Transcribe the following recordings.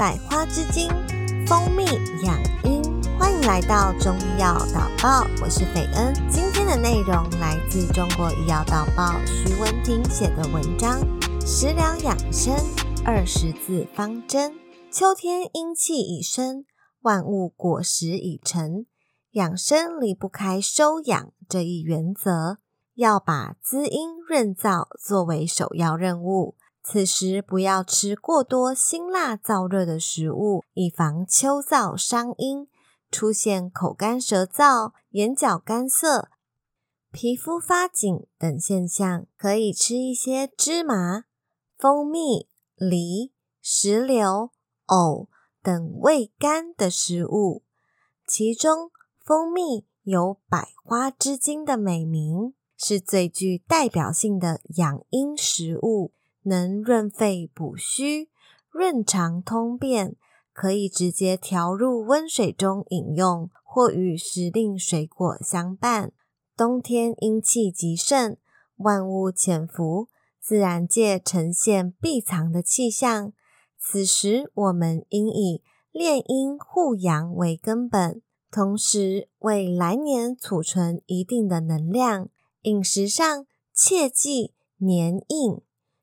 百花之精，蜂蜜养阴。欢迎来到中医药导报，我是斐恩。今天的内容来自中国医药导报徐文婷写的文章《食疗养生二十字方针》。秋天阴气已生，万物果实已成，养生离不开收养这一原则，要把滋阴润燥作为首要任务。此时不要吃过多辛辣燥热的食物，以防秋燥伤阴，出现口干舌燥、眼角干涩、皮肤发紧等现象。可以吃一些芝麻、蜂蜜、梨、石榴、藕等味甘的食物，其中蜂蜜有“百花之精”的美名，是最具代表性的养阴食物。能润肺补虚、润肠通便，可以直接调入温水中饮用，或与时令水果相伴。冬天阴气极盛，万物潜伏，自然界呈现闭藏的气象。此时，我们应以炼阴护阳为根本，同时为来年储存一定的能量。饮食上切忌黏硬。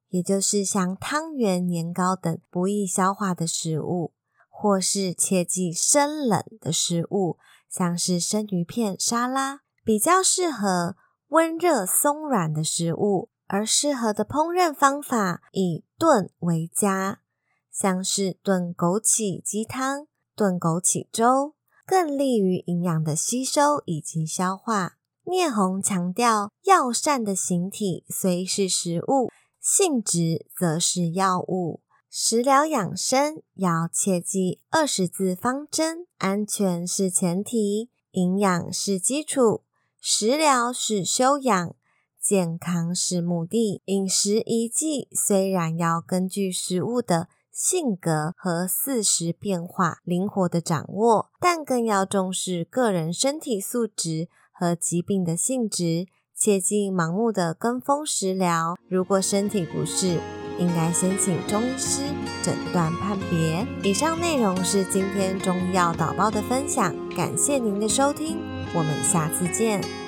也就是像汤圆、年糕等不易消化的食物，或是切忌生冷的食物，像是生鱼片、沙拉，比较适合温热松软的食物。而适合的烹饪方法以炖为佳，像是炖枸杞鸡汤、炖枸杞粥，更利于营养的吸收以及消化。聂红强调，药膳的形体虽是食物。性质则是药物，食疗养生要切记二十字方针：安全是前提，营养是基础，食疗是修养，健康是目的。饮食一剂虽然要根据食物的性格和四时变化灵活的掌握，但更要重视个人身体素质和疾病的性质。切忌盲目的跟风食疗，如果身体不适，应该先请中医师诊断判别。以上内容是今天中医药导报的分享，感谢您的收听，我们下次见。